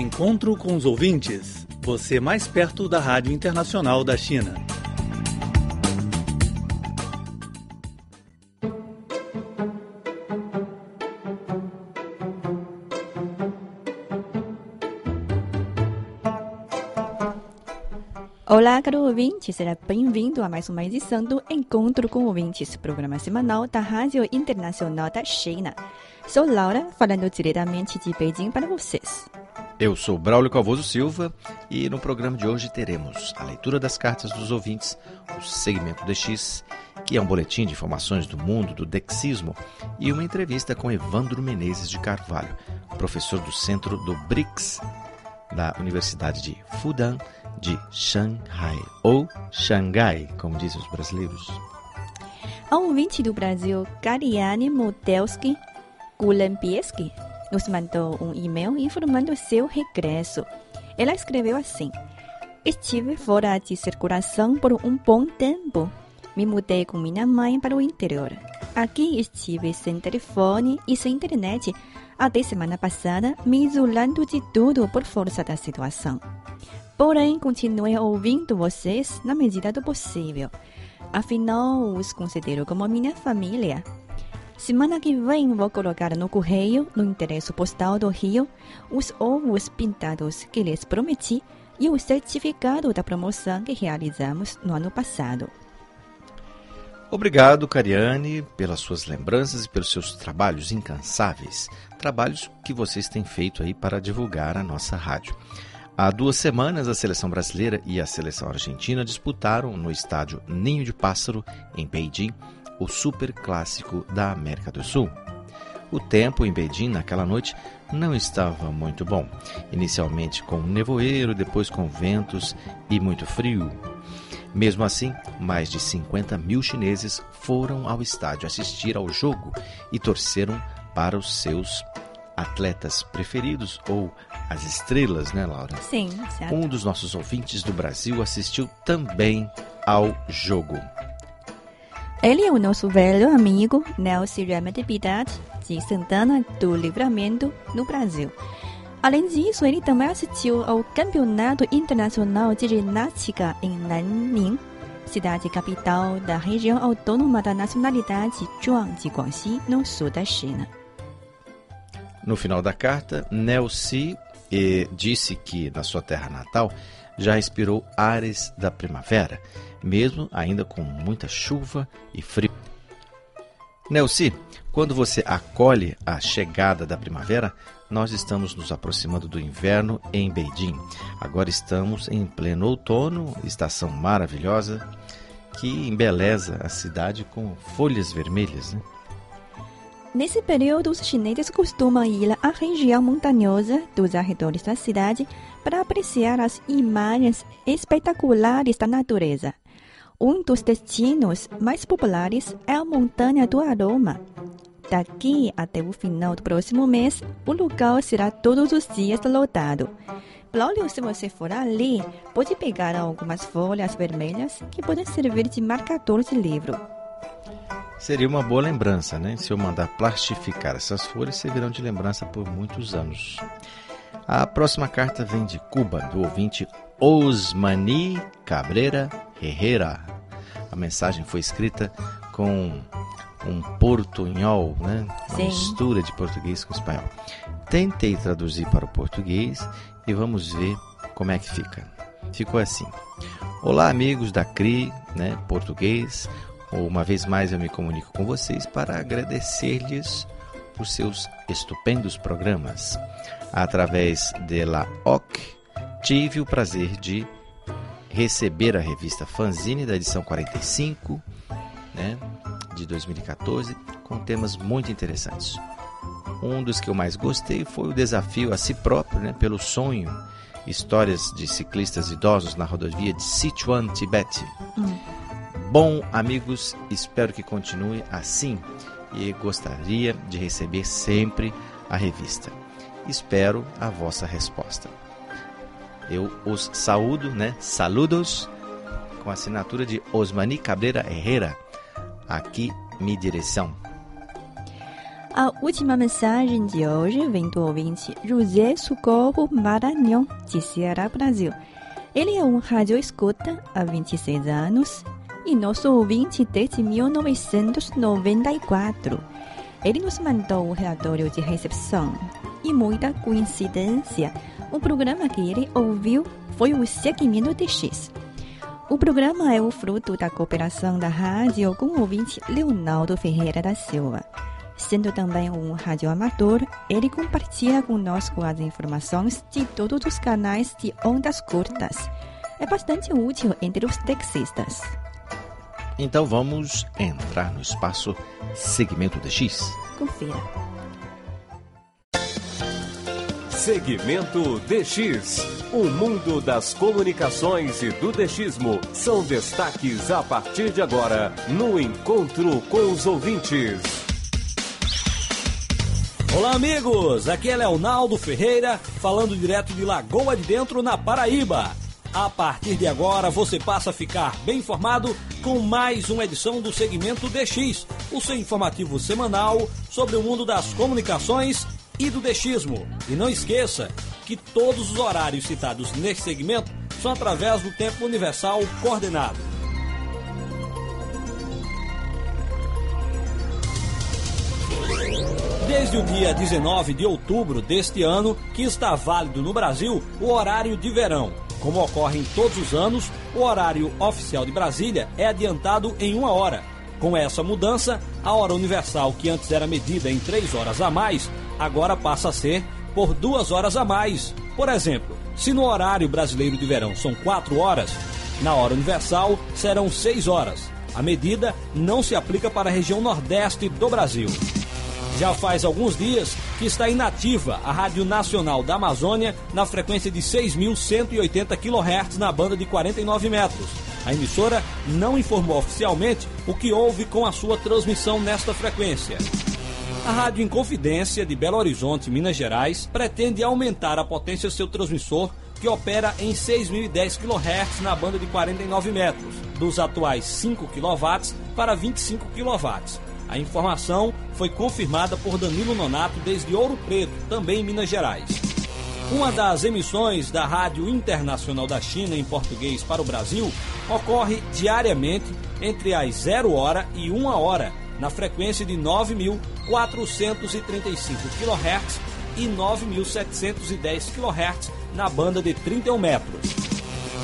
Encontro com os ouvintes. Você mais perto da Rádio Internacional da China. Olá, caro ouvinte, seja bem-vindo a mais uma edição do Encontro com Ouvintes, programa semanal da Rádio Internacional da China. Sou Laura, falando diretamente de Beijing para vocês. Eu sou Braulio Calvoso Silva e no programa de hoje teremos a leitura das cartas dos ouvintes, o segmento DX, que é um boletim de informações do mundo do dexismo, e uma entrevista com Evandro Menezes de Carvalho, professor do centro do BRICS, da Universidade de Fudan, de Shanghai, ou Xangai, como dizem os brasileiros. A ouvinte do Brasil, Kariane Modelski Gulembieski, nos mandou um e-mail informando seu regresso. Ela escreveu assim: Estive fora de circulação por um bom tempo. Me mudei com minha mãe para o interior. Aqui estive sem telefone e sem internet até semana passada, me isolando de tudo por força da situação. Porém, continuei ouvindo vocês na medida do possível. Afinal, os considero como minha família. Semana que vem vou colocar no correio, no endereço postal do Rio, os ovos pintados que lhes prometi e o certificado da promoção que realizamos no ano passado. Obrigado, Cariane, pelas suas lembranças e pelos seus trabalhos incansáveis, trabalhos que vocês têm feito aí para divulgar a nossa rádio. Há duas semanas, a seleção brasileira e a seleção argentina disputaram no estádio Ninho de Pássaro, em Beijing, o super clássico da América do Sul. O tempo em Beijing naquela noite não estava muito bom. Inicialmente com nevoeiro, depois com ventos e muito frio. Mesmo assim, mais de 50 mil chineses foram ao estádio assistir ao jogo e torceram para os seus atletas preferidos ou as estrelas, né, Laura? Sim, certo. Um dos nossos ouvintes do Brasil assistiu também ao jogo. Ele é o nosso velho amigo Nelson Remedy Bidat, de Santana do Livramento, no Brasil. Além disso, ele também assistiu ao Campeonato Internacional de Ginástica em Nanning, cidade capital da região autônoma da nacionalidade Zhuang de Guangxi, no sul da China. No final da carta, Nelson eh, disse que na sua terra natal já respirou ares da primavera, mesmo ainda com muita chuva e frio. Nelci, quando você acolhe a chegada da primavera, nós estamos nos aproximando do inverno em Beijing. Agora estamos em pleno outono, estação maravilhosa que embeleza a cidade com folhas vermelhas. Né? Nesse período, os chineses costumam ir à região montanhosa dos arredores da cidade para apreciar as imagens espetaculares da natureza. Um dos destinos mais populares é a Montanha do Aroma. Daqui até o final do próximo mês, o lugar será todos os dias lotado. Braulio, se você for ali, pode pegar algumas folhas vermelhas que podem servir de marcador de livro. Seria uma boa lembrança, né? Se eu mandar plastificar essas folhas, servirão de lembrança por muitos anos. A próxima carta vem de Cuba, do ouvinte Osmani Cabreira Herrera. A mensagem foi escrita com um portunhol, né? uma Sim. mistura de português com espanhol. Tentei traduzir para o português e vamos ver como é que fica. Ficou assim: Olá, amigos da CRI, né? português. Uma vez mais eu me comunico com vocês para agradecer-lhes por seus estupendos programas. Através dela OC, tive o prazer de receber a revista Fanzine da edição 45, né, de 2014, com temas muito interessantes. Um dos que eu mais gostei foi o desafio a si próprio, né, pelo sonho, histórias de ciclistas idosos na rodovia de Sichuan, Tibete. Bom, amigos, espero que continue assim e gostaria de receber sempre a revista. Espero a vossa resposta. Eu os saúdo, né? Saludos com a assinatura de Osmani Cabreira Herrera. Aqui, minha direção. A última mensagem de hoje vem do ouvinte José Socorro Maranhão, de Ceará, Brasil. Ele é um rádio escuta há 26 anos e nosso ouvinte desde 1994. Ele nos mandou um relatório de recepção e muita coincidência. O programa que ele ouviu foi o Segmento de X. O programa é o fruto da cooperação da rádio com o ouvinte Leonardo Ferreira da Silva. Sendo também um radioamador, ele compartilha conosco as informações de todos os canais de ondas curtas. É bastante útil entre os taxistas. Então vamos entrar no espaço Segmento de X. Confira. Segmento DX. O mundo das comunicações e do DXismo são destaques a partir de agora no Encontro com os Ouvintes. Olá, amigos! Aqui é Leonardo Ferreira, falando direto de Lagoa de Dentro, na Paraíba. A partir de agora, você passa a ficar bem informado com mais uma edição do segmento DX, o seu informativo semanal sobre o mundo das comunicações e do DXismo. E não esqueça que todos os horários citados neste segmento são através do tempo universal coordenado. Desde o dia 19 de outubro deste ano, que está válido no Brasil o horário de verão. Como ocorre em todos os anos, o horário oficial de Brasília é adiantado em uma hora. Com essa mudança, a hora universal, que antes era medida em três horas a mais, agora passa a ser por duas horas a mais. Por exemplo, se no horário brasileiro de verão são quatro horas, na hora universal serão seis horas. A medida não se aplica para a região nordeste do Brasil. Já faz alguns dias que está inativa a Rádio Nacional da Amazônia na frequência de 6.180 kHz na banda de 49 metros. A emissora não informou oficialmente o que houve com a sua transmissão nesta frequência. A Rádio Inconfidência de Belo Horizonte, Minas Gerais, pretende aumentar a potência do seu transmissor, que opera em 6.010 kHz na banda de 49 metros, dos atuais 5 kW para 25 kW. A informação foi confirmada por Danilo Nonato desde Ouro Preto, também em Minas Gerais. Uma das emissões da Rádio Internacional da China em português para o Brasil ocorre diariamente entre as 0 hora e 1 hora, na frequência de 9.435 kHz e 9.710 kHz na banda de 31 metros.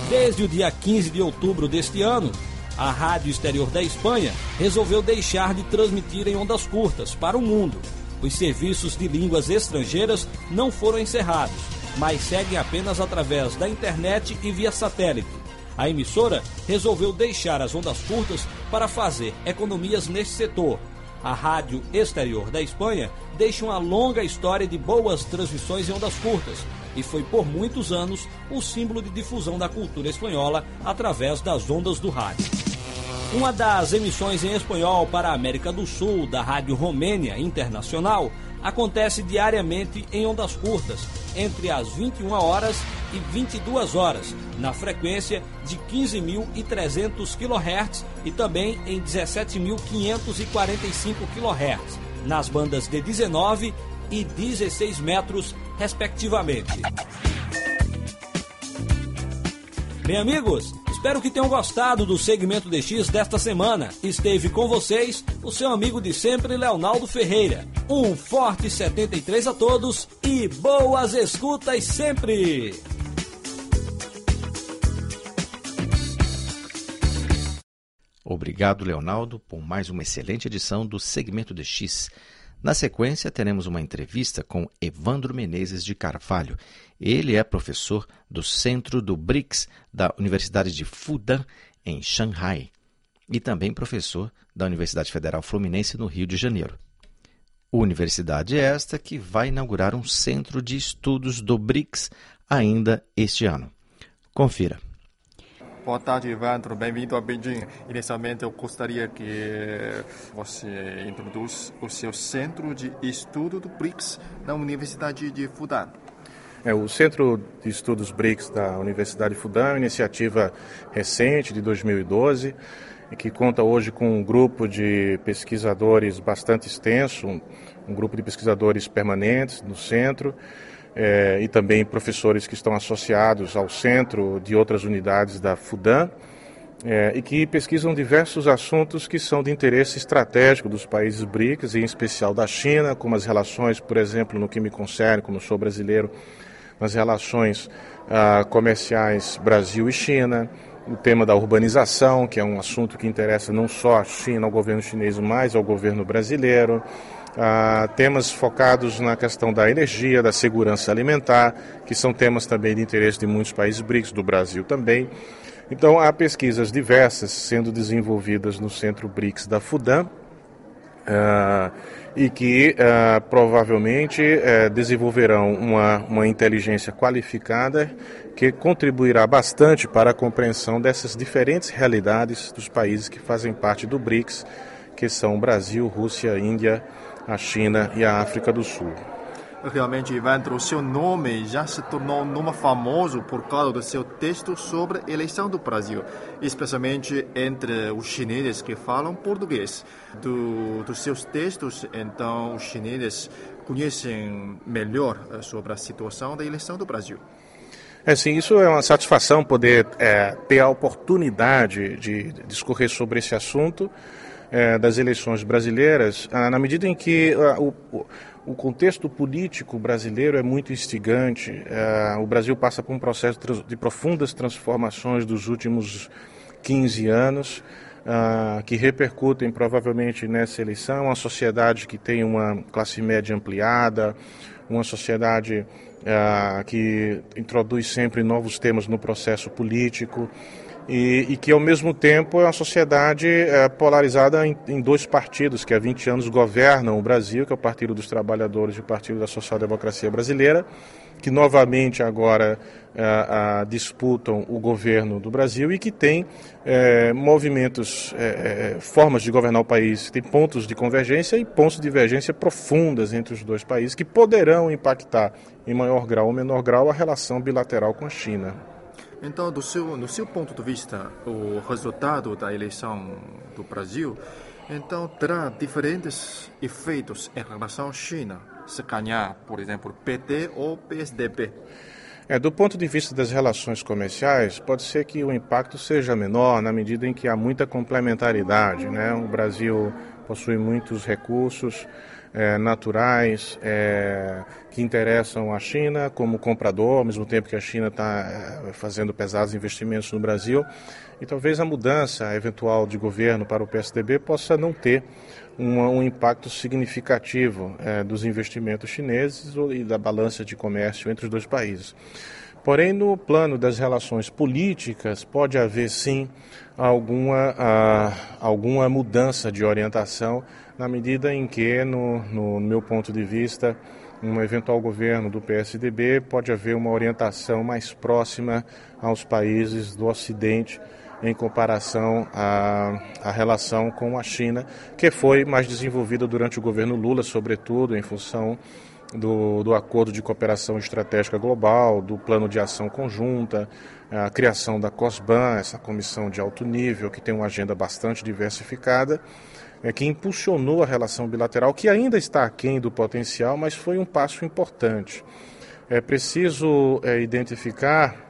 Desde o dia 15 de outubro deste ano, a Rádio Exterior da Espanha resolveu deixar de transmitir em ondas curtas para o mundo. Os serviços de línguas estrangeiras não foram encerrados, mas seguem apenas através da internet e via satélite. A emissora resolveu deixar as ondas curtas para fazer economias neste setor. A Rádio Exterior da Espanha deixa uma longa história de boas transmissões em ondas curtas e foi por muitos anos o símbolo de difusão da cultura espanhola através das ondas do rádio. Uma das emissões em espanhol para a América do Sul da Rádio Romênia Internacional acontece diariamente em ondas curtas, entre as 21 horas e 22 horas, na frequência de 15.300 kHz e também em 17.545 kHz, nas bandas de 19 e 16 metros, respectivamente. Bem, amigos, espero que tenham gostado do segmento DX desta semana. Esteve com vocês o seu amigo de sempre, Leonardo Ferreira. Um forte 73 a todos e boas escutas sempre! Obrigado, Leonardo, por mais uma excelente edição do Segmento DX. Na sequência, teremos uma entrevista com Evandro Menezes de Carvalho. Ele é professor do Centro do BRICS da Universidade de Fudan, em Xangai, e também professor da Universidade Federal Fluminense, no Rio de Janeiro. Universidade esta que vai inaugurar um centro de estudos do BRICS ainda este ano. Confira. Boa tarde, Evandro. Bem-vindo a Beijing. Inicialmente, eu gostaria que você introduz o seu centro de estudo do BRICS na Universidade de Fudan. É, o Centro de Estudos BRICS da Universidade de Fudan é uma iniciativa recente, de 2012. que conta hoje com um grupo de pesquisadores bastante extenso, um, um grupo de pesquisadores permanentes no centro, é, e também professores que estão associados ao centro de outras unidades da FUDAM é, e que pesquisam diversos assuntos que são de interesse estratégico dos países BRICS, em especial da China, como as relações, por exemplo, no que me concerne, como sou brasileiro, nas relações ah, comerciais Brasil e China, o tema da urbanização, que é um assunto que interessa não só a China, ao governo chinês, mas ao governo brasileiro ah, temas focados na questão da energia, da segurança alimentar, que são temas também de interesse de muitos países BRICS, do Brasil também. Então, há pesquisas diversas sendo desenvolvidas no Centro BRICS da FUDAM, ah, e que ah, provavelmente eh, desenvolverão uma, uma inteligência qualificada que contribuirá bastante para a compreensão dessas diferentes realidades dos países que fazem parte do BRICS, que são Brasil, Rússia, Índia, a China e a África do Sul. Realmente, Ivandro, o seu nome já se tornou um nome famoso por causa do seu texto sobre a eleição do Brasil, especialmente entre os chineses que falam português. Do, dos seus textos, então, os chineses conhecem melhor eh, sobre a situação da eleição do Brasil. É sim, isso é uma satisfação poder é, ter a oportunidade de discorrer sobre esse assunto é, das eleições brasileiras, ah, na medida em que ah, o, o, contexto político brasileiro é muito instigante. Ah, o Brasil passa por um processo de profundas transformações dos últimos 15 anos. Uh, que repercutem provavelmente nessa eleição, uma sociedade que tem uma classe média ampliada, uma sociedade uh, que introduz sempre novos temas no processo político e, e, que ao mesmo tempo é uma sociedade é, polarizada em, em, dois partidos que há 20 anos governam o Brasil, que é o Partido dos Trabalhadores e o Partido da Social Democracia Brasileira, que novamente agora é, disputam o governo do Brasil e que tem é, movimentos, é, é, formas de governar o país, tem pontos de convergência e pontos de divergência profundas entre os dois países que poderão impactar em maior grau ou menor grau a relação bilateral com a China. Então, do seu, no seu ponto de vista, o resultado da eleição do Brasil, então terá diferentes efeitos em relação à China, se ganhar, por exemplo, PT ou PSDB. É, do ponto de vista das relações comerciais, pode ser que o impacto seja menor na medida em que há muita complementaridade. Né? O Brasil possui muitos recursos, é, naturais é, que interessam a China como comprador, ao mesmo tempo que a China está é, fazendo pesados investimentos no Brasil. E talvez a mudança eventual de governo para o PSDB possa não ter um, um impacto significativo é, dos investimentos chineses e da balança de comércio entre os dois países. Porém, no plano das relações políticas, pode haver sim alguma, a, alguma mudança de orientação na medida em que, no, no, meu ponto de vista, um eventual governo do PSDB pode haver uma orientação mais próxima aos países do Ocidente em comparação à, à relação com a China, que foi mais desenvolvida durante o governo Lula, sobretudo em função do, do Acordo de Cooperação Estratégica Global, do Plano de Ação Conjunta, a criação da COSBAN, essa comissão de alto nível que tem uma agenda bastante diversificada é, que impulsionou a relação bilateral, que ainda está aquém do potencial, mas foi um passo importante. É preciso é, identificar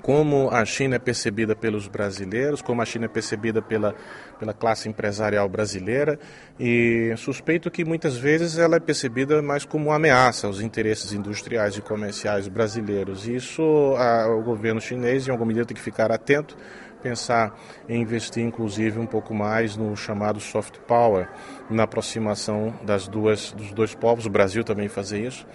como a China é percebida pelos brasileiros, como a China é percebida pela, pela classe empresarial brasileira, e suspeito que muitas vezes ela é percebida mais como uma ameaça aos interesses industriais e comerciais brasileiros. Isso a, o governo chinês, em alguma medida, tem que ficar atento, pensar em investir inclusive um pouco mais no chamado soft power, na aproximação das duas, dos dois povos, o Brasil também fazer isso,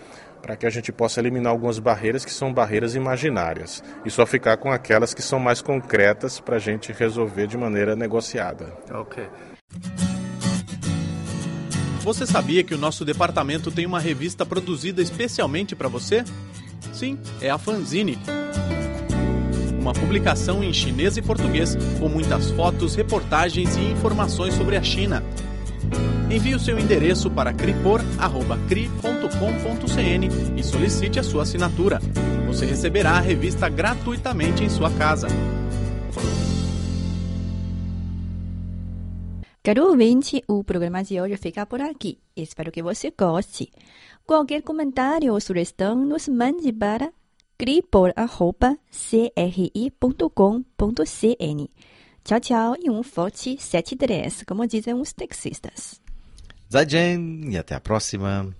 para que a gente possa eliminar algumas barreiras que são barreiras imaginárias e só ficar com aquelas que são mais concretas para a gente resolver de maneira negociada. Ok. Você sabia que o nosso departamento tem uma revista produzida especialmente para você? Sim, é a Fanzine uma publicação em chinês e português com muitas fotos, reportagens e informações sobre a China. Envie o seu endereço para cripor.cri.com.cn e solicite a sua assinatura. Você receberá a revista gratuitamente em sua casa. Caro ouvinte, o programa de hoje fica por aqui. Espero que você goste. Qualquer comentário ou sugestão, nos mande para cripor.cri.com.cn. Tchau, tchau e um forte 7 como dizem os taxistas. 再见 e até a próxima.